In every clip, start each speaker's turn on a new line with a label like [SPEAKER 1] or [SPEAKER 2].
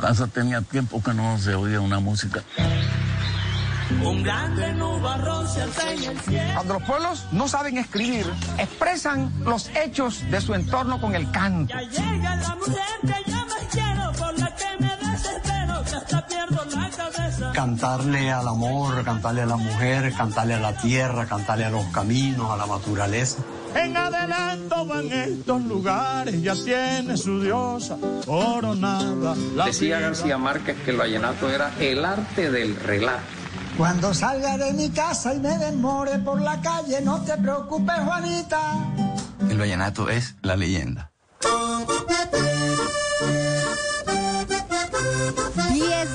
[SPEAKER 1] La casa tenía tiempo que no se oía una música.
[SPEAKER 2] Un grande nubarrón se alza en el cielo.
[SPEAKER 3] Cuando los pueblos no saben escribir, expresan los hechos de su entorno con el canto.
[SPEAKER 2] Ya llega la mujer que yo más quiero, por la que me desespero, que hasta pierdo la cabeza.
[SPEAKER 4] cantarle al amor, cantarle a la mujer, cantarle a la tierra, cantarle a los caminos, a la naturaleza.
[SPEAKER 2] En adelanto van estos lugares, ya tiene su diosa coronada. La
[SPEAKER 5] Decía. García Márquez que el vallenato era el arte del relato.
[SPEAKER 6] Cuando salga de mi casa y me demore por la calle, no te preocupes, Juanita.
[SPEAKER 7] El vallenato es la leyenda.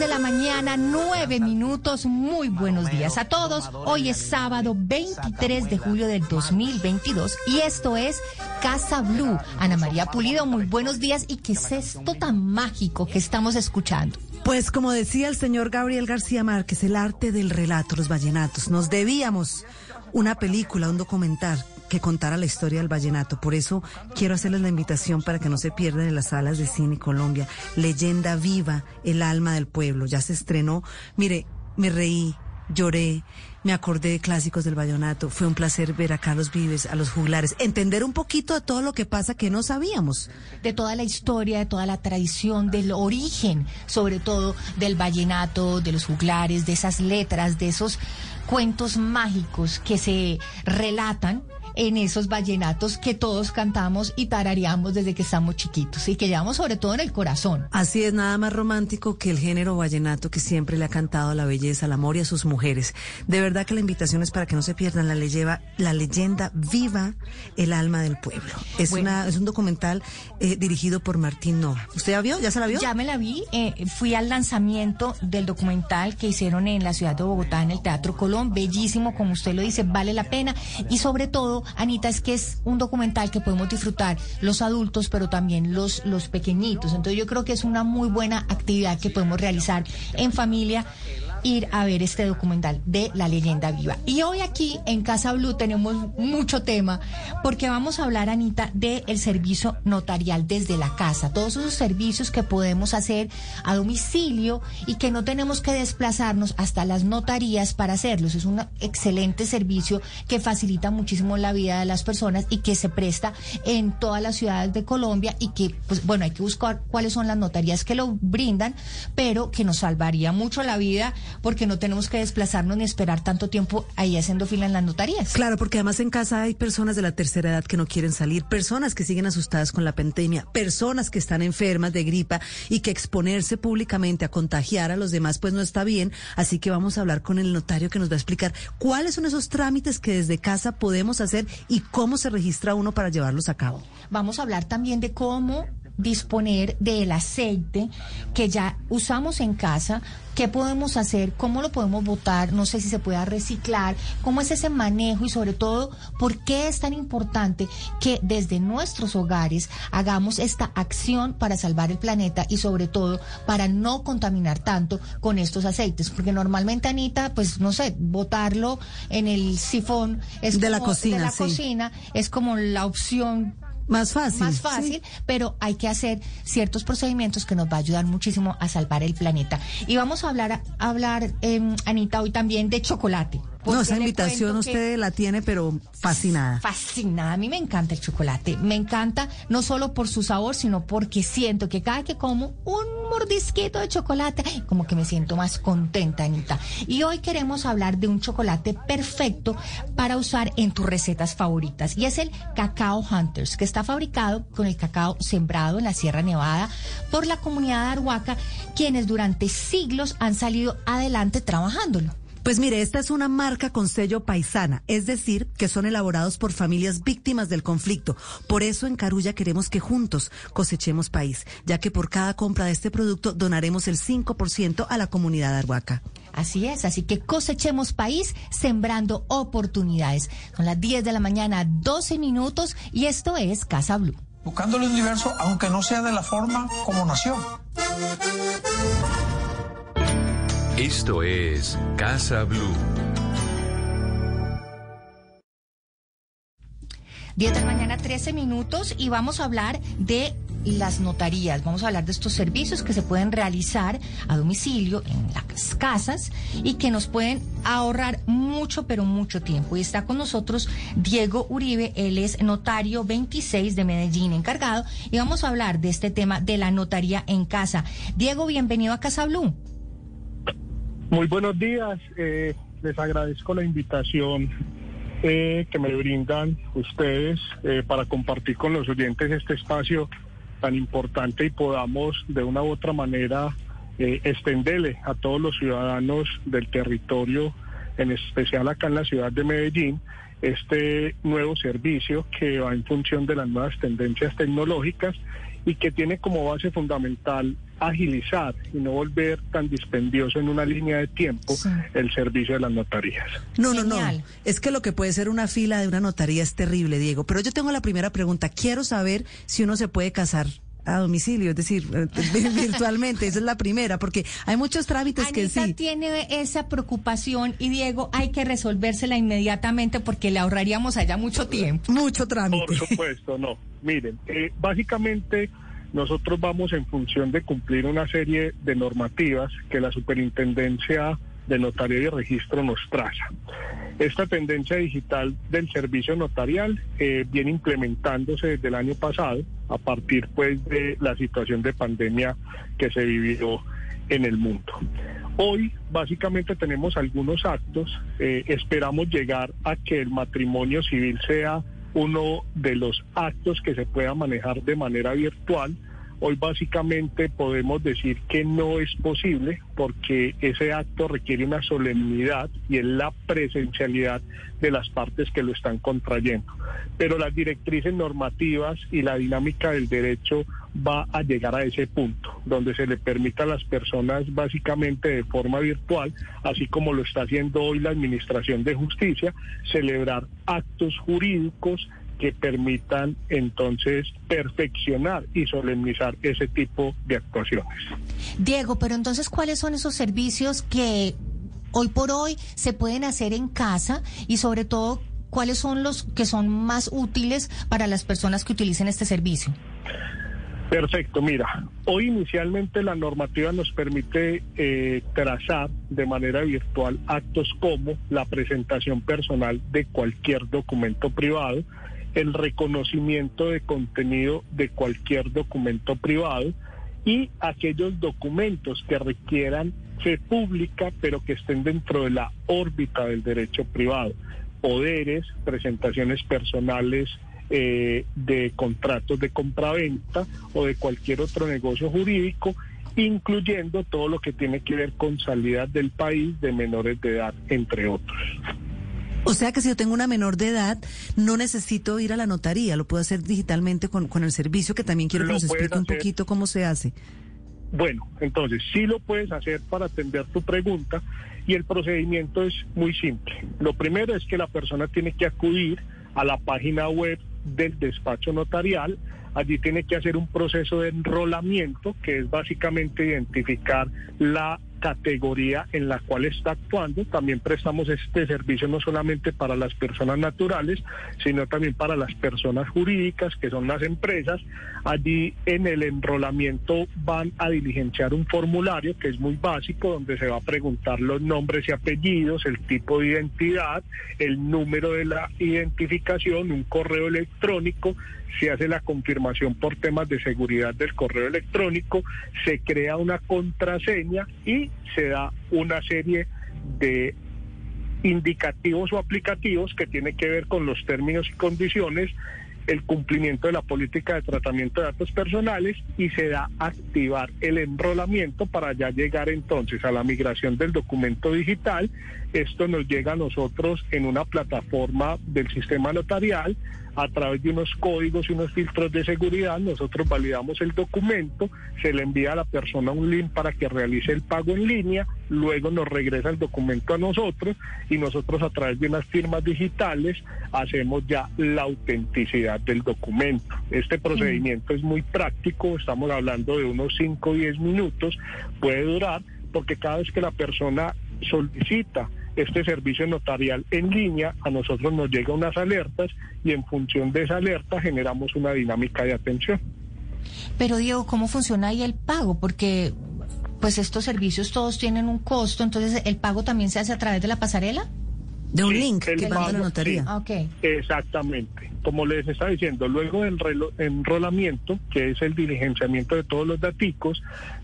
[SPEAKER 8] De la mañana, 9 minutos. Muy buenos días a todos. Hoy es sábado 23 de julio del 2022 y esto es Casa Blue. Ana María Pulido, muy buenos días. ¿Y qué es esto tan mágico que estamos escuchando?
[SPEAKER 9] Pues como decía el señor Gabriel García Márquez, el arte del relato, los vallenatos. Nos debíamos una película, un documental que contara la historia del vallenato. Por eso quiero hacerles la invitación para que no se pierdan en las salas de cine Colombia. Leyenda viva, el alma del pueblo. Ya se estrenó. Mire, me reí, lloré, me acordé de clásicos del vallenato. Fue un placer ver a Carlos Vives, a los juglares, entender un poquito de todo lo que pasa que no sabíamos.
[SPEAKER 8] De toda la historia, de toda la tradición, del origen, sobre todo del vallenato, de los juglares, de esas letras, de esos cuentos mágicos que se relatan en esos vallenatos que todos cantamos y tarareamos desde que estamos chiquitos y que llevamos sobre todo en el corazón.
[SPEAKER 9] Así es, nada más romántico que el género vallenato que siempre le ha cantado a la belleza, al amor y a sus mujeres. De verdad que la invitación es para que no se pierdan la, leyeva- la leyenda viva, el alma del pueblo. Es,
[SPEAKER 8] Bueno.
[SPEAKER 9] una, es un documental eh, dirigido por Martín Nova. ¿Usted ya vio? ¿Ya se la vio?
[SPEAKER 8] Ya me la vi, eh, fui al lanzamiento del documental que hicieron en la ciudad de Bogotá, en el Teatro Colón, bellísimo, como usted lo dice, vale la pena. Y sobre todo, Anita, es que es un documental que podemos disfrutar los adultos, pero también los, los pequeñitos. Entonces yo creo que es una muy buena actividad que podemos realizar en familia ir a ver este documental de La leyenda viva. Y hoy aquí en Casa Blue tenemos mucho tema porque vamos a hablar, Anita, del servicio notarial desde la casa. Todos esos servicios que podemos hacer a domicilio y que no tenemos que desplazarnos hasta las notarías para hacerlos. Es un excelente servicio que facilita muchísimo la vida de las personas y que se presta en todas las ciudades de Colombia y que, pues bueno, hay que buscar cuáles son las notarías que lo brindan, pero que nos salvaría mucho la vida porque no tenemos que desplazarnos ni esperar tanto tiempo ahí haciendo fila en las notarías.
[SPEAKER 9] Claro, porque además en casa hay personas de la tercera edad que no quieren salir, personas que siguen asustadas con la pandemia, personas que están enfermas de gripa y que exponerse públicamente a contagiar a los demás pues no está bien. Así que vamos a hablar con el notario que nos va a explicar cuáles son esos trámites que desde casa podemos hacer y cómo se registra uno para llevarlos a cabo.
[SPEAKER 8] Vamos a hablar también de cómo disponer del aceite que ya usamos en casa, qué podemos hacer, cómo lo podemos botar, no sé si se pueda reciclar, cómo es ese manejo y sobre todo por qué es tan importante que desde nuestros hogares hagamos esta acción para salvar el planeta y sobre todo para no contaminar tanto con estos aceites, porque normalmente Anita, pues no sé, botarlo en el sifón es
[SPEAKER 9] De la
[SPEAKER 8] como-
[SPEAKER 9] cocina,
[SPEAKER 8] de la
[SPEAKER 9] sí.
[SPEAKER 8] cocina es como la opción
[SPEAKER 9] Más fácil.
[SPEAKER 8] más fácil, pero hay que hacer ciertos procedimientos que nos va a ayudar muchísimo a salvar el planeta. Y vamos a hablar, a hablar em, Anita, hoy también de chocolate.
[SPEAKER 9] No,
[SPEAKER 8] porque
[SPEAKER 9] esa invitación usted la tiene, pero fascinada.
[SPEAKER 8] Fascinada. A mí me encanta el chocolate. Me encanta no solo por su sabor, sino porque siento que cada que como un mordisquito de chocolate, como que me siento más contenta, Anita. Y hoy queremos hablar de un chocolate perfecto para usar en tus recetas favoritas. Y es el Cacao Hunters, que está fabricado con el cacao sembrado en la Sierra Nevada por la comunidad de Arhuaca, quienes durante siglos han salido adelante trabajándolo.
[SPEAKER 9] Pues mire, esta es una marca con sello paisana, es decir, que son elaborados por familias víctimas del conflicto. Por eso en Carulla queremos que juntos cosechemos país, ya que por cada compra de este producto donaremos el 5% a la comunidad arhuaca.
[SPEAKER 8] Así es, así que cosechemos país sembrando oportunidades. Son las 10 de la mañana, 12 minutos y esto es Casa Blue.
[SPEAKER 10] Buscando el universo, aunque no sea de la forma como nació.
[SPEAKER 11] Esto es Casa Blue.
[SPEAKER 8] 10 de la mañana, 13 minutos y vamos a hablar de las notarías. Vamos a hablar de estos servicios que se pueden realizar a domicilio en las casas y que nos pueden ahorrar mucho, pero mucho tiempo. Y está con nosotros Diego Uribe, él es notario 26 de Medellín encargado y vamos a hablar de este tema de la notaría en casa. Diego, bienvenido a Casa Blue.
[SPEAKER 12] Muy buenos días, eh, les agradezco la invitación eh, que me brindan ustedes eh, para compartir con los oyentes este espacio tan importante y podamos de una u otra manera eh, extenderle a todos los ciudadanos del territorio, en especial acá en la ciudad de Medellín, este nuevo servicio que va en función de las nuevas tendencias tecnológicas y que tiene como base fundamental agilizar y no volver tan dispendioso en una línea de tiempo el servicio de las notarías.
[SPEAKER 9] No, no, no. Es que lo que puede ser una fila de una notaría es terrible, Diego. Pero yo tengo la primera pregunta. Quiero saber si uno se puede casar a domicilio, es decir, eh, virtualmente. Esa es la primera, porque hay muchos trámites que sí.
[SPEAKER 8] tiene esa preocupación y Diego hay que resolvérsela inmediatamente porque le ahorraríamos allá mucho tiempo.
[SPEAKER 9] Mucho trámite.
[SPEAKER 12] Por supuesto, no. Miren, eh, básicamente nosotros vamos en función de cumplir una serie de normativas que la superintendencia de notaría y registro nos traza. Esta tendencia digital del servicio notarial eh, viene implementándose desde el año pasado a partir pues de la situación de pandemia que se vivió en el mundo. Hoy básicamente tenemos algunos actos, eh, esperamos llegar a que el matrimonio civil sea uno de los actos que se pueda manejar de manera virtual. Hoy básicamente podemos decir que no es posible porque ese acto requiere una solemnidad y es la presencialidad de las partes que lo están contrayendo. Pero las directrices normativas y la dinámica del derecho va a llegar a ese punto, donde se le permita a las personas básicamente de forma virtual, así como lo está haciendo hoy la Administración de Justicia, celebrar actos jurídicos que permitan entonces perfeccionar y solemnizar ese tipo de actuaciones.
[SPEAKER 8] Diego, pero entonces, ¿cuáles son esos servicios que hoy por hoy se pueden hacer en casa y sobre todo, cuáles son los que son más útiles para las personas que utilicen este servicio?
[SPEAKER 12] Perfecto, mira, hoy inicialmente la normativa nos permite eh, trazar de manera virtual actos como la presentación personal de cualquier documento privado, el reconocimiento de contenido de cualquier documento privado y aquellos documentos que requieran ser pública pero que estén dentro de la órbita del derecho privado. Poderes, presentaciones personales eh, de contratos de compraventa o de cualquier otro negocio jurídico incluyendo todo lo que tiene que ver con salida del país de menores de edad, entre otros.
[SPEAKER 9] O sea que si yo tengo una menor de edad, no necesito ir a la notaría, lo puedo hacer digitalmente con, con el servicio, que también quiero que nos explique un poquito cómo se hace.
[SPEAKER 12] Bueno, entonces sí lo puedes hacer para atender tu pregunta y el procedimiento es muy simple. Lo primero es que la persona tiene que acudir a la página web del despacho notarial. Allí tiene que hacer un proceso de enrolamiento, que es básicamente identificar la categoría en la cual está actuando. También prestamos este servicio no solamente para las personas naturales, sino también para las personas jurídicas, que son las empresas. Allí en el enrolamiento van a diligenciar un formulario que es muy básico, donde se va a preguntar los nombres y apellidos, el tipo de identidad, el número de la identificación, un correo electrónico, se hace la confirmación por temas de seguridad del correo electrónico, se crea una contraseña y se da una serie de indicativos o aplicativos que tiene que ver con los términos y condiciones el cumplimiento de la política de tratamiento de datos personales y se da activar el enrolamiento para ya llegar entonces a la migración del documento digital. Esto nos llega a nosotros en una plataforma del sistema notarial a través de unos códigos y unos filtros de seguridad. Nosotros validamos el documento, se le envía a la persona un link para que realice el pago en línea, luego nos regresa el documento a nosotros y nosotros a través de unas firmas digitales hacemos ya la autenticidad del documento. Este procedimiento es muy práctico, estamos hablando de unos 5 o 10 minutos, puede durar porque cada vez que la persona solicita este servicio notarial en línea, a nosotros nos llegan unas alertas y en función de esa alerta generamos una dinámica de atención.
[SPEAKER 8] Pero Diego, ¿cómo funciona ahí el pago? Porque pues estos servicios todos tienen un costo, entonces el pago también se hace a través de la pasarela.
[SPEAKER 9] De un link que manda la notaría.
[SPEAKER 8] Okay.
[SPEAKER 12] Exactamente. Como les estaba diciendo, luego del enrolamiento, que es el diligenciamiento de todos los daticos,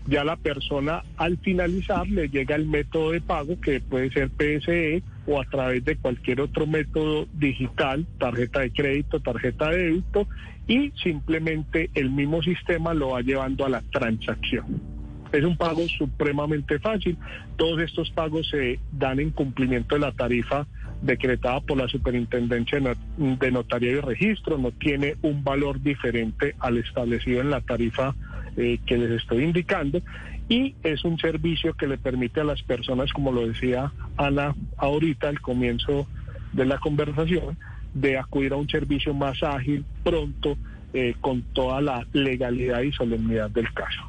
[SPEAKER 12] ya la persona al finalizar le llega el método de pago, que puede ser PSE o a través de cualquier otro método digital, tarjeta de crédito, tarjeta de débito, y simplemente el mismo sistema lo va llevando a la transacción. Es un pago supremamente fácil. Todos estos pagos se dan en cumplimiento de la tarifa decretada por la Superintendencia de Notaría y Registro, no tiene un valor diferente al establecido en la tarifa eh, que les estoy indicando y es un servicio que le permite a las personas, como lo decía Ana ahorita al comienzo de la conversación, de acudir a un servicio más ágil, pronto, eh, con toda la legalidad y solemnidad del caso.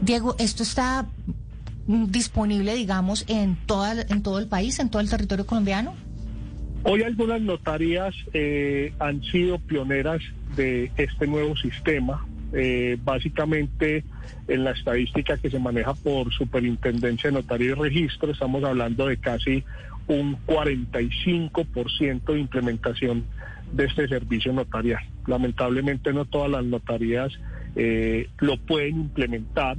[SPEAKER 8] Diego, esto está disponible, digamos, en, toda, en todo el país, en todo el territorio colombiano?
[SPEAKER 12] Hoy algunas notarías eh, han sido pioneras de este nuevo sistema. Eh, básicamente, en la estadística que se maneja por Superintendencia de Notaría y Registro, estamos hablando de casi un 45% de implementación de este servicio notarial. Lamentablemente no todas las notarías eh, lo pueden implementar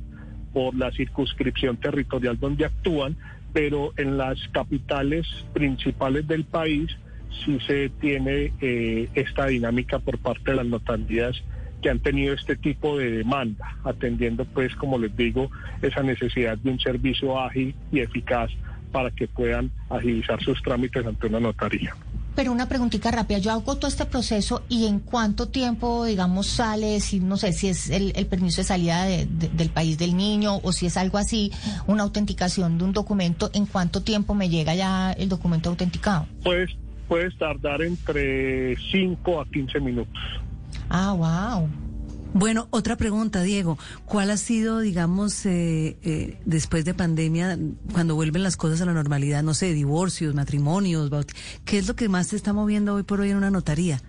[SPEAKER 12] por la circunscripción territorial donde actúan, pero en las capitales principales del país sí se tiene eh, esta dinámica por parte de las notarías que han tenido este tipo de demanda, atendiendo pues, como les digo, esa necesidad de un servicio ágil y eficaz para que puedan agilizar sus trámites ante una notaría.
[SPEAKER 8] Pero una preguntita rápida, yo hago todo este proceso y en cuánto tiempo, digamos, sale, si no sé si es el, permiso de salida del país del niño o si es algo así, una autenticación de un documento, ¿en cuánto tiempo me llega ya el documento autenticado?
[SPEAKER 12] Pues puedes tardar entre 5 a 15 minutos.
[SPEAKER 8] Ah, wow.
[SPEAKER 9] Bueno, otra pregunta, Diego. ¿Cuál ha sido, digamos, eh, eh, después de pandemia, cuando vuelven las cosas a la normalidad, no sé, divorcios, matrimonios, qué es lo que más se está moviendo hoy por hoy en una notaría?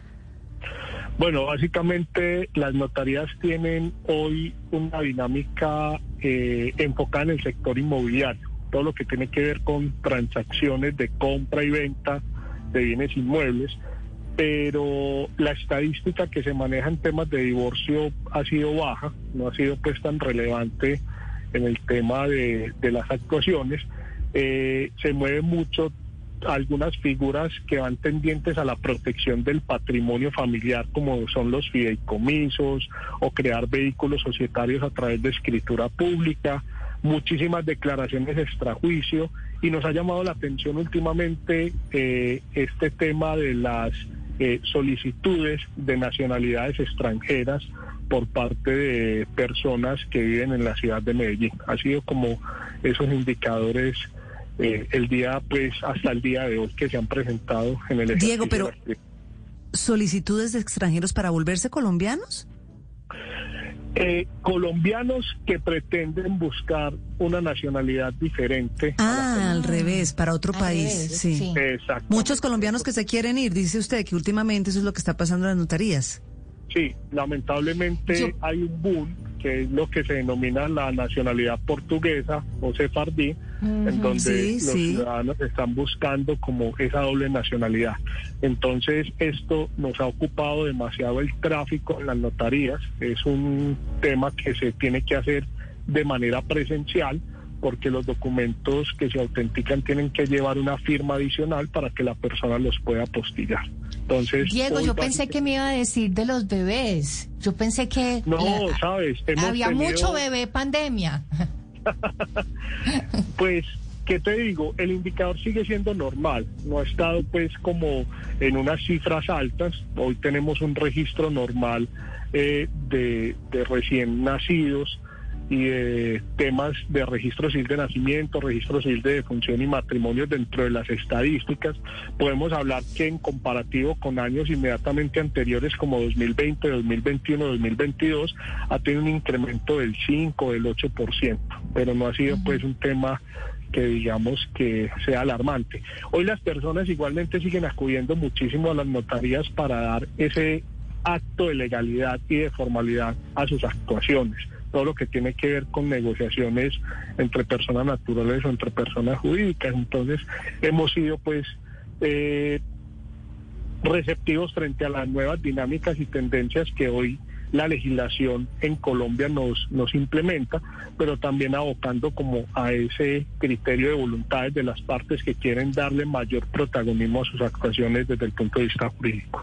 [SPEAKER 12] Bueno, básicamente las notarías tienen hoy una dinámica eh, enfocada en el sector inmobiliario, todo lo que tiene que ver con transacciones de compra y venta de bienes inmuebles pero la estadística que se maneja en temas de divorcio ha sido baja, no ha sido pues tan relevante en el tema de, las actuaciones. Eh, se mueve mucho algunas figuras que van tendientes a la protección del patrimonio familiar, como son los fideicomisos o crear vehículos societarios a través de escritura pública, muchísimas declaraciones extrajuicio y nos ha llamado la atención últimamente eh, este tema de las eh, solicitudes de nacionalidades extranjeras por parte de personas que viven en la ciudad de Medellín. Ha sido como esos indicadores eh, el día, pues, hasta el día de hoy que se han presentado en el
[SPEAKER 9] Diego, pero solicitudes de extranjeros para volverse colombianos.
[SPEAKER 12] Eh, colombianos que pretenden buscar una nacionalidad diferente.
[SPEAKER 9] Ah, al revés, para otro país, sí. Muchos colombianos que se quieren ir, dice usted que últimamente eso es lo que está pasando en las notarías.
[SPEAKER 12] Sí, lamentablemente hay un boom que es lo que se denomina la nacionalidad portuguesa o sefardí, en donde los ciudadanos están buscando como esa doble nacionalidad. Entonces, esto nos ha ocupado demasiado el tráfico en las notarías. Es un tema que se tiene que hacer de manera presencial porque los documentos que se autentican tienen que llevar una firma adicional para que la persona los pueda apostillar. Entonces,
[SPEAKER 8] Diego, yo pensé que me iba a decir de los bebés. Yo pensé que
[SPEAKER 12] No,
[SPEAKER 8] la-
[SPEAKER 12] sabes, hemos
[SPEAKER 8] había
[SPEAKER 12] tenido-
[SPEAKER 8] mucho bebé pandemia.
[SPEAKER 12] Pues, ¿qué te digo? El indicador sigue siendo normal, no ha estado pues como en unas cifras altas. Hoy tenemos un registro normal eh, de, de recién nacidos y de temas de registro civil de nacimiento, registro civil de defunción y matrimonio dentro de las estadísticas. Podemos hablar que en comparativo con años inmediatamente anteriores como 2020, 2021, 2022, ha tenido un incremento del 5, del 8%, pero no ha sido pues un tema que digamos que sea alarmante. Hoy las personas igualmente siguen acudiendo muchísimo a las notarías para dar ese acto de legalidad y de formalidad a sus actuaciones. Todo lo que tiene que ver con negociaciones entre personas naturales o entre personas jurídicas. Entonces, hemos sido pues eh, receptivos frente a las nuevas dinámicas y tendencias que hoy la legislación en Colombia nos, nos implementa, pero también abocando como a ese criterio de voluntades de las partes que quieren darle mayor protagonismo a sus actuaciones desde el punto de vista jurídico.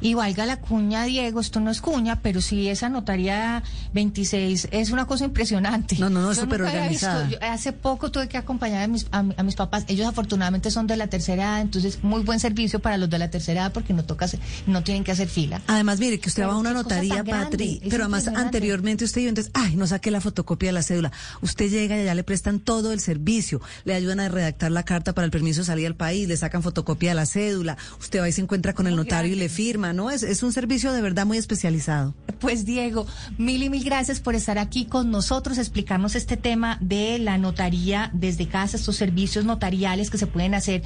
[SPEAKER 8] Y valga la cuña, Diego, esto no es cuña, pero sí esa notaría 26 es una cosa impresionante.
[SPEAKER 9] No, no, no, súper organizada.
[SPEAKER 8] visto- yo hace poco tuve que acompañar a mis, a, mi- a mis papás. Ellos afortunadamente son de la tercera edad, entonces muy buen servicio para los de la tercera edad porque no toca hacer- no tienen que hacer fila.
[SPEAKER 9] Además, mire, que usted
[SPEAKER 8] Pero
[SPEAKER 9] va a una notaría, Patri, pero además anteriormente usted iba, entonces, ay, no saqué la fotocopia de la cédula. Usted llega y allá le prestan todo el servicio, le ayudan a redactar la carta para el permiso de salida al país, le sacan fotocopia de la cédula, usted va y se encuentra con el notario y le firma, Es, es un servicio de verdad muy especializado.
[SPEAKER 8] Pues Diego, mil y mil gracias por estar aquí con nosotros, explicarnos este tema de la notaría desde casa, estos servicios notariales que se pueden hacer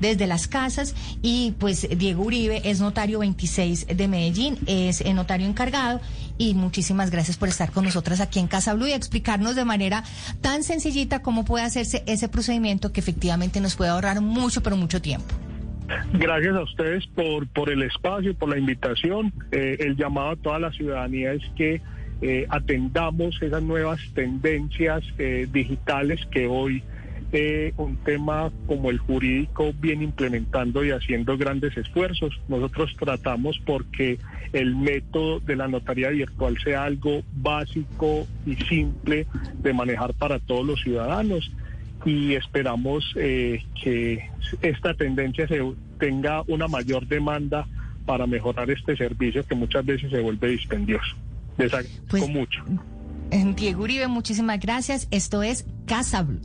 [SPEAKER 8] desde las casas. Y pues Diego Uribe es notario 26 de Medellín, es notario encargado. Y muchísimas gracias por estar con nosotras aquí en Casa Blue y explicarnos de manera tan sencillita cómo puede hacerse ese procedimiento que efectivamente nos puede ahorrar mucho, pero mucho tiempo.
[SPEAKER 12] Gracias a ustedes por, por el espacio, por la invitación. Eh, el llamado a toda la ciudadanía es que eh, atendamos esas nuevas tendencias eh, digitales que hoy un tema como el jurídico viene implementando y haciendo grandes esfuerzos. Nosotros tratamos porque el método de la notaría virtual sea algo básico y simple de manejar para todos los ciudadanos y esperamos eh, que esta tendencia se tenga una mayor demanda para mejorar este servicio que muchas veces se vuelve dispendioso. Les agradezco
[SPEAKER 8] Pues-
[SPEAKER 12] mucho.
[SPEAKER 8] Diego Uribe, muchísimas gracias. Esto es Casa Blue.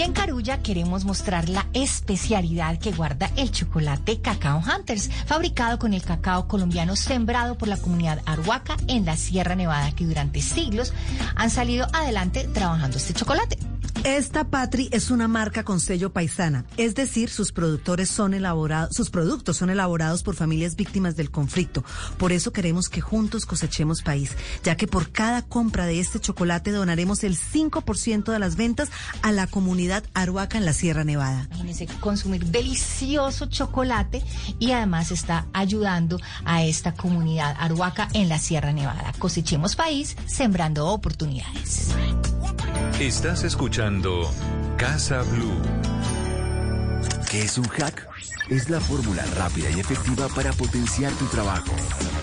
[SPEAKER 8] Y en Carulla queremos mostrar la especialidad que guarda el chocolate Cacao Hunters, fabricado con el cacao colombiano sembrado por la comunidad Arhuaca en la Sierra Nevada, que durante siglos han salido adelante trabajando este chocolate.
[SPEAKER 9] Esta Patri es una marca con sello paisana, es decir, sus productores son elaborados, sus productos son elaborados por familias víctimas del conflicto. Por eso queremos que juntos cosechemos país, ya que por cada compra de este chocolate donaremos el 5% de las ventas a la comunidad Aruaca en la Sierra Nevada.
[SPEAKER 8] Imagínense consumir delicioso chocolate y además está ayudando a esta comunidad Arhuaca en la Sierra Nevada. Cosechemos país, sembrando oportunidades.
[SPEAKER 11] Estás escuchando Casa Blue.
[SPEAKER 13] ¿Qué es un hack? Es la fórmula rápida y efectiva para potenciar tu trabajo.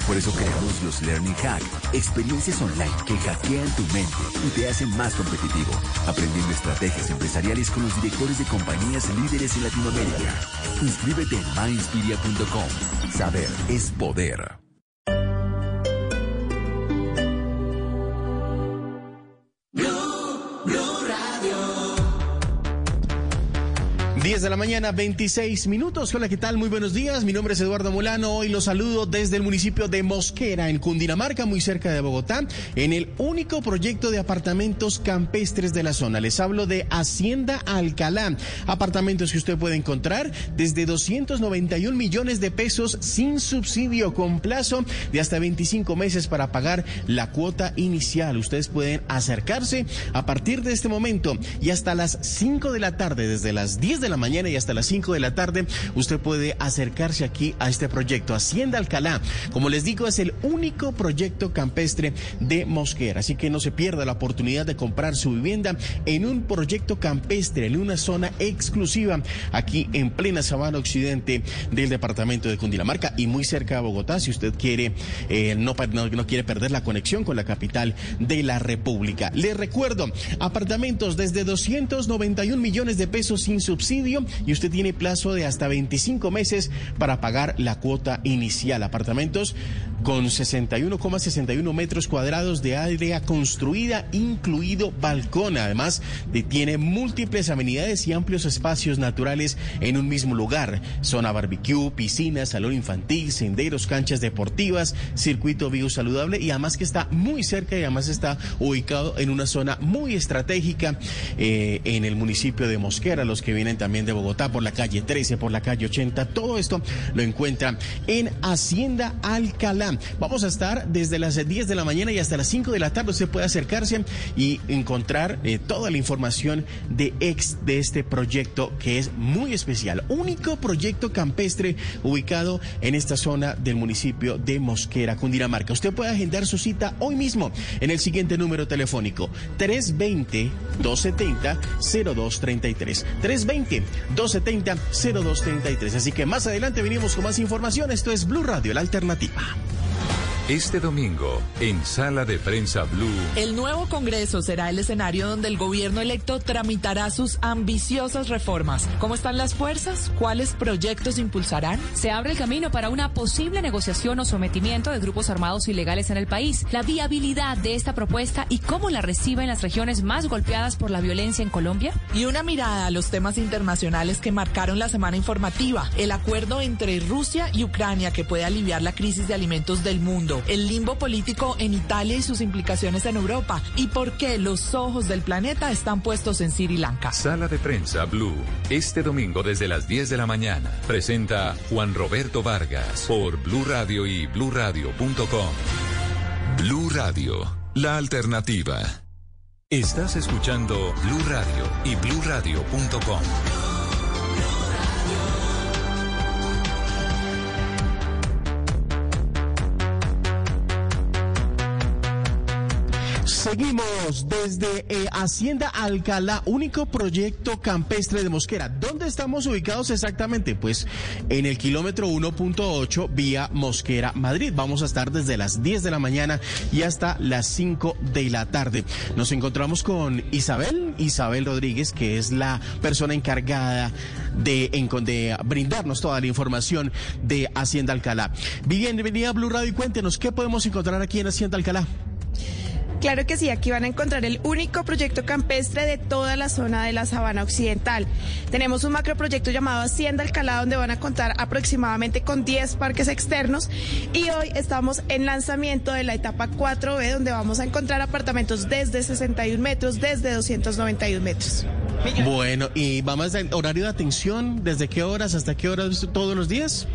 [SPEAKER 13] Por eso creamos los Learning Hack, experiencias online que hackean tu mente y te hacen más competitivo, aprendiendo estrategias empresariales con los directores de compañías líderes en Latinoamérica. Inscríbete en myinspiria.com. Saber es poder.
[SPEAKER 14] De la mañana, 26 minutos. Hola, ¿qué tal? Muy buenos días. Mi nombre es Eduardo Molano. Hoy los saludo desde el municipio de Mosquera, en Cundinamarca, muy cerca de Bogotá, en el único proyecto de apartamentos campestres de la zona. Les hablo de Hacienda Alcalá. Apartamentos que usted puede encontrar desde 291 millones de pesos sin subsidio, con plazo de hasta 25 meses para pagar la cuota inicial. Ustedes pueden acercarse a partir de este momento y hasta las 5 de la tarde, desde las 10 de la mañana mañana y hasta las 5 de la tarde, usted puede acercarse aquí a este proyecto. Hacienda Alcalá, como les digo, es el único proyecto campestre de Mosquera. Así que no se pierda la oportunidad de comprar su vivienda en un proyecto campestre, en una zona exclusiva, aquí en plena sabana occidente del departamento de Cundinamarca y muy cerca de Bogotá, si usted quiere, eh, no, no, no quiere perder la conexión con la capital de la República. Les recuerdo, apartamentos desde 291 millones de pesos sin subsidio y usted tiene plazo de hasta 25 meses para pagar la cuota inicial. Apartamentos con 61,61 metros cuadrados de área construida, incluido balcón. Además, tiene múltiples amenidades y amplios espacios naturales en un mismo lugar. Zona barbecue, piscina, salón infantil, senderos, canchas deportivas, circuito biosaludable y además que está muy cerca y además está ubicado en una zona muy estratégica eh, en el municipio de Mosquera. Los que vienen también de Bogotá por la calle 13, por la calle 80, todo esto lo encuentran en Hacienda Alcalá. Vamos a estar desde las 10 de la mañana y hasta las 5 de la tarde. Usted puede acercarse y encontrar eh, toda la información de ex de este proyecto que es muy especial. Único proyecto campestre ubicado en esta zona del municipio de Mosquera, Cundinamarca. Usted puede agendar su cita hoy mismo en el siguiente número telefónico 320-270-0233. 320-270-0233. Así que más adelante venimos con más información. Esto es Blue Radio, la alternativa.
[SPEAKER 11] Este domingo, en Sala de Prensa Blue.
[SPEAKER 15] El nuevo Congreso será el escenario donde el gobierno electo tramitará sus ambiciosas reformas. ¿Cómo están las fuerzas? ¿Cuáles proyectos impulsarán?
[SPEAKER 16] Se abre el camino para una posible negociación o sometimiento de grupos armados ilegales en el país. La viabilidad de esta propuesta y cómo la reciben las regiones más golpeadas por la violencia en Colombia.
[SPEAKER 15] Y una mirada a los temas internacionales que marcaron la semana informativa. El acuerdo entre Rusia y Ucrania que puede aliviar la crisis de alimentos del mundo el limbo político en Italia y sus implicaciones en Europa, y por qué los ojos del planeta están puestos en Sri Lanka.
[SPEAKER 11] Sala de prensa Blue, este domingo desde las 10 de la mañana, presenta Juan Roberto Vargas por Blue Radio y bluradio.com. Blue Radio, la alternativa. Estás escuchando Blue Radio y bluradio.com.
[SPEAKER 14] Seguimos desde eh, Hacienda Alcalá, único proyecto campestre de Mosquera. ¿Dónde estamos ubicados exactamente? Pues en el kilómetro 1.8 vía Mosquera, Madrid. Vamos a estar desde las 10 de la mañana y hasta las 5 de la tarde. Nos encontramos con Isabel, Isabel Rodríguez, que es la persona encargada de, brindarnos toda la información de Hacienda Alcalá. Bienvenida a Blue Radio y cuéntenos qué podemos encontrar aquí en Hacienda Alcalá.
[SPEAKER 17] Claro que sí, aquí van a encontrar el único proyecto campestre de toda la zona de la Sabana Occidental. Tenemos un macroproyecto llamado Hacienda Alcalá, donde van a contar aproximadamente con 10 parques externos. Y hoy estamos en lanzamiento de la etapa 4B, donde vamos a encontrar apartamentos desde 61 metros, desde 291 metros.
[SPEAKER 14] Bueno, y vamos al horario de atención, ¿desde qué horas hasta qué horas todos los días?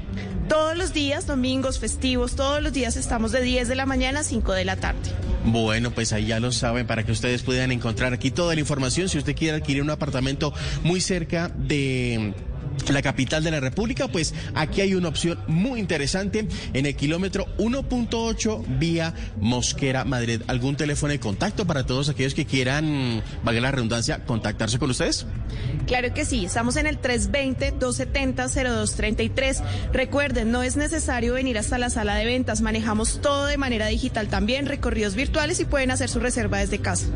[SPEAKER 17] Todos los días, domingos, festivos, todos los días estamos de 10 de la mañana a 5 de la tarde.
[SPEAKER 14] Bueno, pues ahí ya lo saben para que ustedes puedan encontrar aquí toda la información. Si usted quiere adquirir un apartamento muy cerca de la capital de la República, pues aquí hay una opción muy interesante en el kilómetro 1.8 vía Mosquera, Madrid. ¿Algún teléfono de contacto para todos aquellos que quieran, valga la redundancia, contactarse con ustedes?
[SPEAKER 17] Claro que sí, estamos en el 320-270-0233. Recuerden, no es necesario venir hasta la sala de ventas, manejamos todo de manera digital también, recorridos virtuales y pueden hacer su reserva desde casa.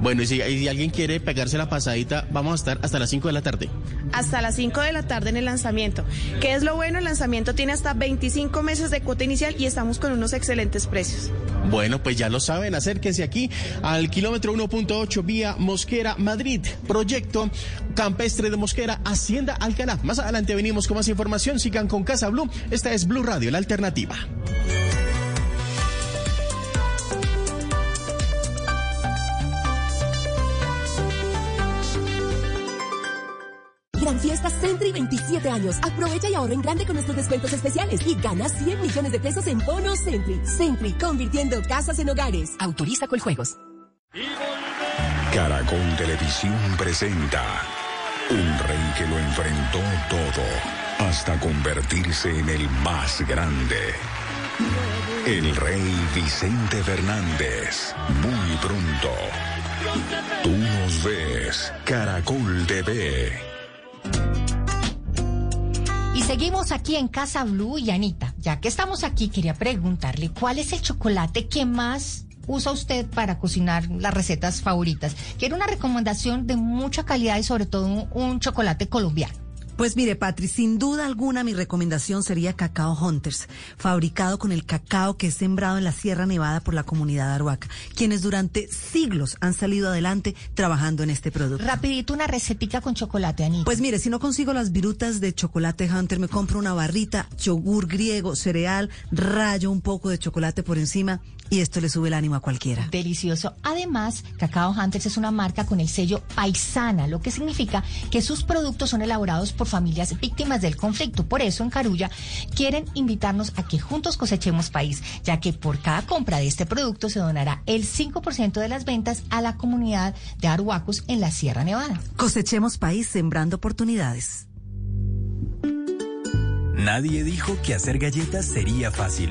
[SPEAKER 14] Bueno, y si, y alguien quiere pegarse la pasadita, vamos a estar hasta las 5 de la tarde.
[SPEAKER 17] Hasta las 5 de la tarde en el lanzamiento. ¿Qué es lo bueno? El lanzamiento tiene hasta 25 meses de cuota inicial y estamos con unos excelentes precios.
[SPEAKER 14] Bueno, pues ya lo saben, acérquense aquí al kilómetro 1.8 vía Mosquera, Madrid. Proyecto Campestre de Mosquera, Hacienda Alcalá. Más adelante venimos con más información. Sigan con Casa Blue. Esta es Blue Radio, la alternativa.
[SPEAKER 18] 27 años. Aprovecha y ahorra en grande con nuestros descuentos especiales y gana 100 millones de pesos en bonos Centri. Centri, convirtiendo casas en hogares. Autoriza con juegos.
[SPEAKER 13] Caracol Televisión presenta
[SPEAKER 19] Un rey que lo enfrentó todo hasta convertirse en el más grande. El rey Vicente Fernández. Muy pronto. Tú nos ves. Caracol TV.
[SPEAKER 8] Seguimos aquí en Casa Blue y Anita. Ya que estamos aquí, quería preguntarle cuál es el chocolate que más usa usted para cocinar las recetas favoritas. Quiero una recomendación de mucha calidad y sobre todo un, un chocolate colombiano.
[SPEAKER 9] Pues mire, Patri, sin duda alguna mi recomendación sería Cacao Hunters, fabricado con el cacao que es sembrado en la Sierra Nevada por la comunidad Aruaca, quienes durante siglos han salido adelante trabajando en este producto.
[SPEAKER 8] Rapidito una recetica con chocolate, Anita.
[SPEAKER 9] Pues mire, si no consigo las virutas de chocolate Hunter, me compro una barrita, yogur griego, cereal, rayo un poco de chocolate por encima y esto le sube el ánimo a cualquiera.
[SPEAKER 8] Delicioso. Además, Cacao Hunters es una marca con el sello paisana, lo que significa que sus productos son elaborados por familias víctimas del conflicto. Por eso en Carulla quieren invitarnos a que juntos cosechemos país, ya que por cada compra de este producto se donará el 5% de las ventas a la comunidad de Arhuacos en la Sierra Nevada.
[SPEAKER 9] Cosechemos país sembrando oportunidades.
[SPEAKER 13] Nadie dijo que hacer galletas sería fácil.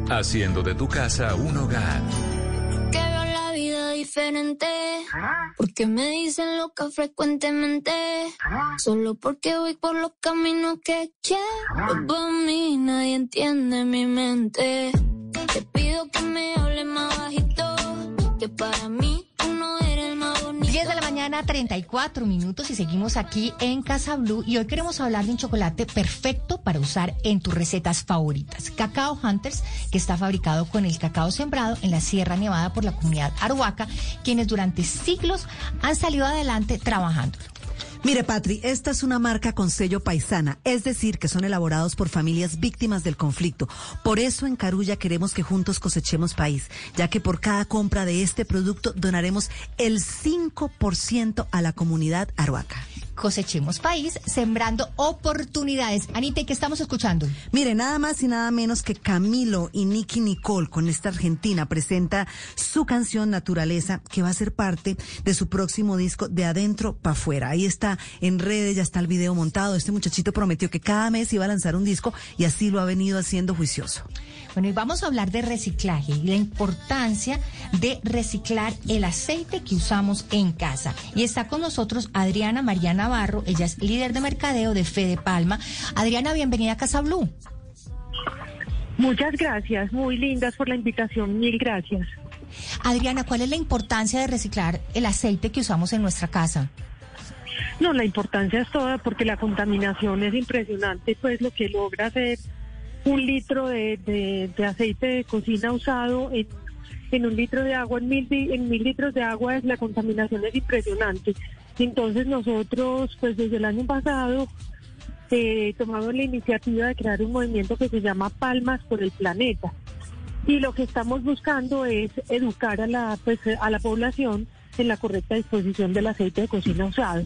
[SPEAKER 11] haciendo de tu casa un hogar.
[SPEAKER 20] Que veo la vida diferente, porque me dicen loca frecuentemente, solo porque voy por los caminos que quiero. Por mí nadie entiende mi mente. Te pido que me hables más bajito, que para mí tú no eres el más bonito.
[SPEAKER 8] 10 de la mañana, 34 minutos y seguimos aquí en Casa Blue y hoy queremos hablar de un chocolate perfecto para usar en tus recetas favoritas. Cacao Hunters, que está fabricado con el cacao sembrado en la Sierra Nevada por la comunidad Arhuaca, quienes durante siglos han salido adelante trabajando.
[SPEAKER 9] Mire, Patri, esta es una marca con sello paisana, es decir, que son elaborados por familias víctimas del conflicto. Por eso en Carulla queremos que juntos cosechemos país, ya que por cada compra de este producto donaremos el 5% a la comunidad aruaca.
[SPEAKER 8] Cosechemos país, sembrando oportunidades. Anita, ¿y ¿qué estamos escuchando?
[SPEAKER 9] Mire, nada más y nada menos que Camilo y Nicky Nicole con esta argentina presenta su canción Naturaleza, que va a ser parte de su próximo disco de adentro para afuera. Ahí está en redes, ya está el video montado. Este muchachito prometió que cada mes iba a lanzar un disco y así lo ha venido haciendo juicioso.
[SPEAKER 8] Bueno, y vamos a hablar de reciclaje y la importancia de reciclar el aceite que usamos en casa. Y está con nosotros Adriana María Navarro, ella es líder de mercadeo de Fede Palma. Adriana, bienvenida a Casa Blue.
[SPEAKER 21] Muchas gracias, muy lindas por la invitación, mil gracias.
[SPEAKER 8] Adriana, ¿cuál es la importancia de reciclar el aceite que usamos en nuestra casa?
[SPEAKER 21] No, la importancia es toda porque la contaminación es impresionante, pues lo que logra hacer un litro de, de, de aceite de cocina usado en, en, un litro de agua, en mil, en mil litros de agua, es, la contaminación es impresionante. Entonces nosotros, pues desde el año pasado, eh, tomamos la iniciativa de crear un movimiento que se llama Palmas por el Planeta. Y lo que estamos buscando es educar a la, pues, a la población en la correcta disposición del aceite de cocina usado.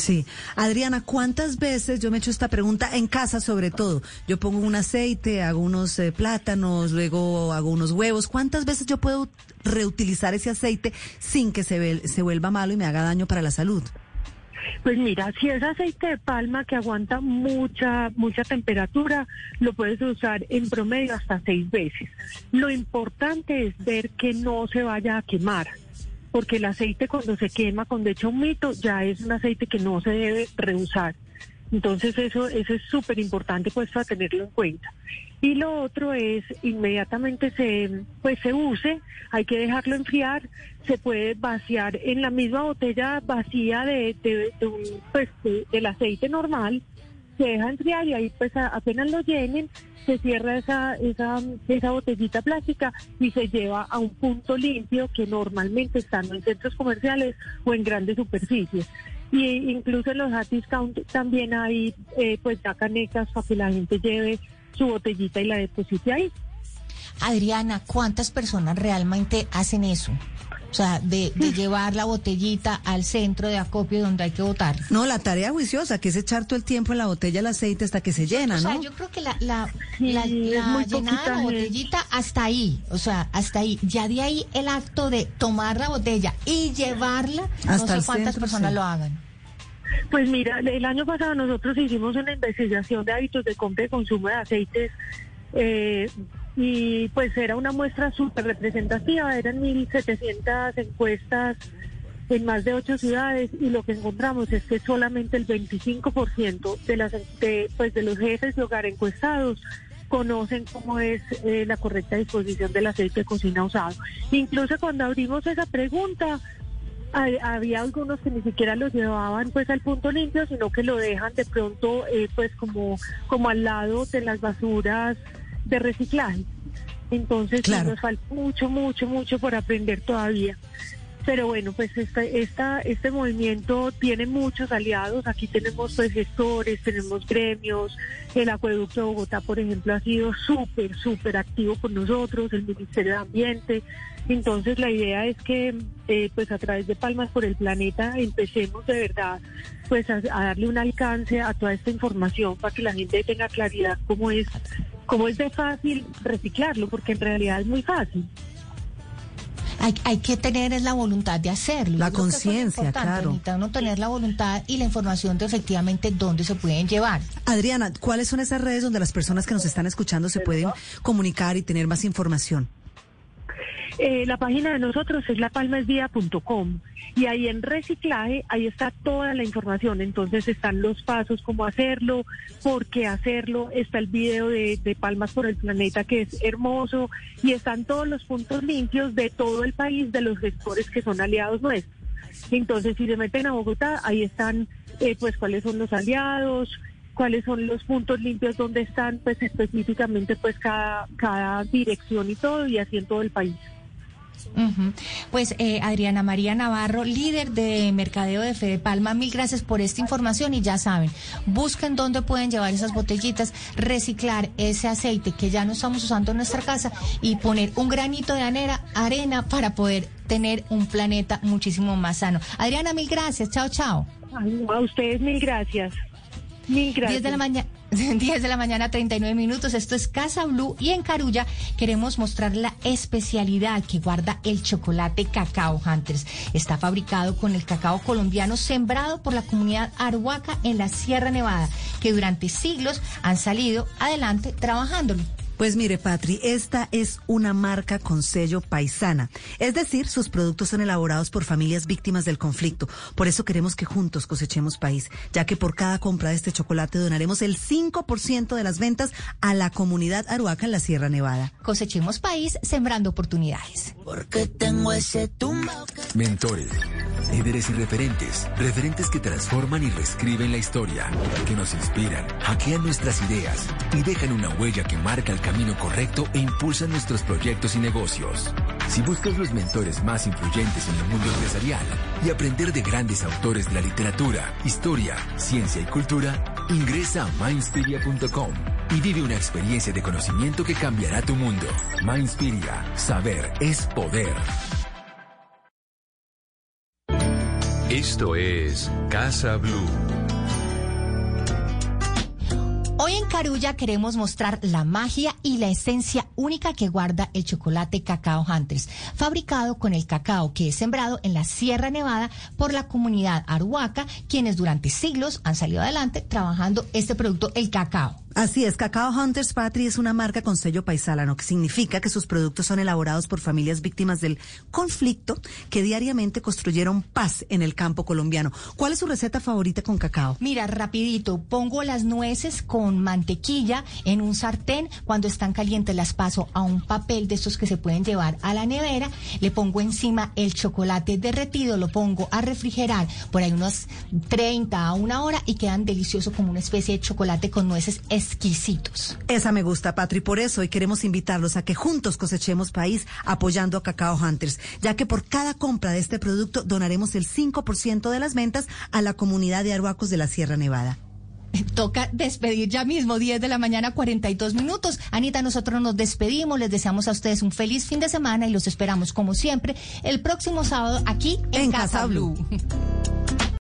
[SPEAKER 9] Sí. Adriana, ¿cuántas veces yo me he hecho esta pregunta en casa sobre todo? Yo pongo un aceite, hago unos eh, plátanos, luego hago unos huevos. ¿Cuántas veces yo puedo reutilizar ese aceite sin que se, ve, se vuelva malo y me haga daño para la salud?
[SPEAKER 21] Pues mira, si es aceite de palma que aguanta mucha, mucha temperatura, lo puedes usar en promedio hasta seis veces. Lo importante es ver que no se vaya a quemar porque el aceite cuando se quema, cuando echa un mito, ya es un aceite que no se debe reusar. Entonces eso, eso es súper importante pues para tenerlo en cuenta. Y lo otro es inmediatamente se pues se use, hay que dejarlo enfriar, se puede vaciar en la misma botella vacía de, de, de un pues del aceite normal, se deja enfriar y ahí pues apenas lo llenen, se cierra esa, esa, esa botellita plástica y se lleva a un punto limpio que normalmente están en centros comerciales o en grandes superficies. Y incluso en los hot discount también hay eh, pues ya canecas para que la gente lleve su botellita y la deposite ahí.
[SPEAKER 8] Adriana, ¿cuántas personas realmente hacen eso? O sea, de, de, llevar la botellita al centro de acopio donde hay que votar.
[SPEAKER 9] No, la tarea juiciosa, que es echar todo el tiempo en la botella el aceite hasta que se llena,
[SPEAKER 8] o
[SPEAKER 9] ¿no?
[SPEAKER 8] Sea, yo creo que la, la, la, la llenada de la botellita hasta ahí, o sea, hasta ahí. Ya de ahí el acto de tomar la botella y llevarla,
[SPEAKER 9] hasta
[SPEAKER 8] no sé cuántas
[SPEAKER 9] centro,
[SPEAKER 8] personas
[SPEAKER 9] sí.
[SPEAKER 8] lo hagan.
[SPEAKER 21] Pues mira, el año pasado nosotros hicimos una investigación de hábitos de compra y consumo de aceites eh, y pues era una muestra súper representativa, eran 1.700 encuestas en más de ocho ciudades y lo que encontramos es que solamente el 25% de, las, de, pues de los jefes de hogar encuestados conocen cómo es eh, la correcta disposición del aceite de cocina usado. Incluso cuando abrimos esa pregunta, había algunos que ni siquiera lo llevaban pues al punto limpio, sino que lo dejan de pronto eh, pues como, como al lado de las basuras de reciclaje. Entonces
[SPEAKER 9] Claro.
[SPEAKER 21] sí, nos falta mucho, mucho, mucho por aprender todavía. Pero bueno, pues esta, esta, este movimiento tiene muchos aliados. Aquí tenemos pues gestores, tenemos gremios. El acueducto de Bogotá, por ejemplo, ha sido súper, súper activo con nosotros, el Ministerio de Ambiente. Entonces la idea es que eh, pues a través de Palmas por el Planeta empecemos de verdad pues a, a darle un alcance a toda esta información para que la gente tenga claridad cómo es, cómo es de fácil reciclarlo, porque en realidad es muy fácil.
[SPEAKER 8] Hay, hay que tener es la voluntad de hacerlo.
[SPEAKER 9] La conciencia, claro.
[SPEAKER 8] Anita, uno tener la voluntad y la información de efectivamente dónde se pueden llevar.
[SPEAKER 9] Adriana, ¿cuáles son esas redes donde las personas que nos están escuchando se pueden comunicar y tener más información?
[SPEAKER 21] Eh, la página de nosotros es lapalmasvía.com y ahí en reciclaje, ahí está toda la información. Entonces están los pasos, cómo hacerlo, por qué hacerlo, está el video de, de Palmas por el Planeta que es hermoso y están todos los puntos limpios de todo el país de los gestores que son aliados nuestros. Entonces si se meten a Bogotá, ahí están eh, pues cuáles son los aliados, cuáles son los puntos limpios donde están pues específicamente pues cada, cada dirección y todo y así en todo el país.
[SPEAKER 8] Pues eh, Adriana María Navarro, líder de mercadeo de Fede Palma, mil gracias por esta información y ya saben, busquen dónde pueden llevar esas botellitas, reciclar ese aceite que ya no estamos usando en nuestra casa y poner un granito de arena, arena para poder tener un planeta muchísimo más sano. Adriana, mil gracias, chao, chao.
[SPEAKER 21] A ustedes mil gracias. Mil gracias.
[SPEAKER 8] 10 de la mañana. 10 de la mañana, 39 minutos. Esto es Casa Blue y en Carulla queremos mostrar la especialidad que guarda el chocolate Cacao Hunters. Está fabricado con el cacao colombiano sembrado por la comunidad Arhuaca en la Sierra Nevada, que durante siglos han salido adelante trabajándolo.
[SPEAKER 9] Pues mire, Patri, esta es una marca con sello paisana. Es decir, sus productos son elaborados por familias víctimas del conflicto. Por eso queremos que juntos cosechemos país, ya que por cada compra de este chocolate donaremos el 5% de las ventas a la comunidad Aruaca en la Sierra Nevada.
[SPEAKER 8] Cosechemos país sembrando oportunidades.
[SPEAKER 22] Porque tengo ese tumba.
[SPEAKER 13] Mentores, líderes y referentes, referentes que transforman y reescriben la historia, que nos inspiran, hackean nuestras ideas y dejan una huella que marca el camino correcto e impulsa nuestros proyectos y negocios. Si buscas los mentores más influyentes en el mundo empresarial y aprender de grandes autores de la literatura, historia, ciencia y cultura, ingresa a mindspiria.com y vive una experiencia de conocimiento que cambiará tu mundo. Mindspiria, saber es poder.
[SPEAKER 11] Esto es Casa Blue.
[SPEAKER 8] Hoy en Carulla queremos mostrar la magia y la esencia única que guarda el chocolate Cacao Hunters, fabricado con el cacao que es sembrado en la Sierra Nevada por la comunidad Arhuaca, quienes durante siglos han salido adelante trabajando este producto, el cacao.
[SPEAKER 9] Así es, Cacao Hunters Patri es una marca con sello paisálano, que significa que sus productos son elaborados por familias víctimas del conflicto que diariamente construyeron paz en el campo colombiano. ¿Cuál es su receta favorita con cacao?
[SPEAKER 8] Mira, rapidito, pongo las nueces con mantequilla en un sartén. Cuando están calientes las paso a un papel de estos que se pueden llevar a la nevera. Le pongo encima el chocolate derretido, lo pongo a refrigerar por ahí unos 30 a una hora y quedan deliciosos como una especie de chocolate con nueces exquisitos.
[SPEAKER 9] Esa me gusta, Patri, por eso hoy queremos invitarlos a que juntos cosechemos país apoyando a Cacao Hunters, ya que por cada compra de este producto donaremos el 5% de las ventas a la comunidad de Aruacos de la Sierra Nevada.
[SPEAKER 8] Toca despedir ya mismo, 10 de la mañana, 42 minutos. Anita, nosotros nos despedimos, les deseamos a ustedes un feliz fin de semana y los esperamos como siempre el próximo sábado aquí en,
[SPEAKER 9] En
[SPEAKER 8] Casa
[SPEAKER 9] Casa
[SPEAKER 8] Blue.
[SPEAKER 9] Blue.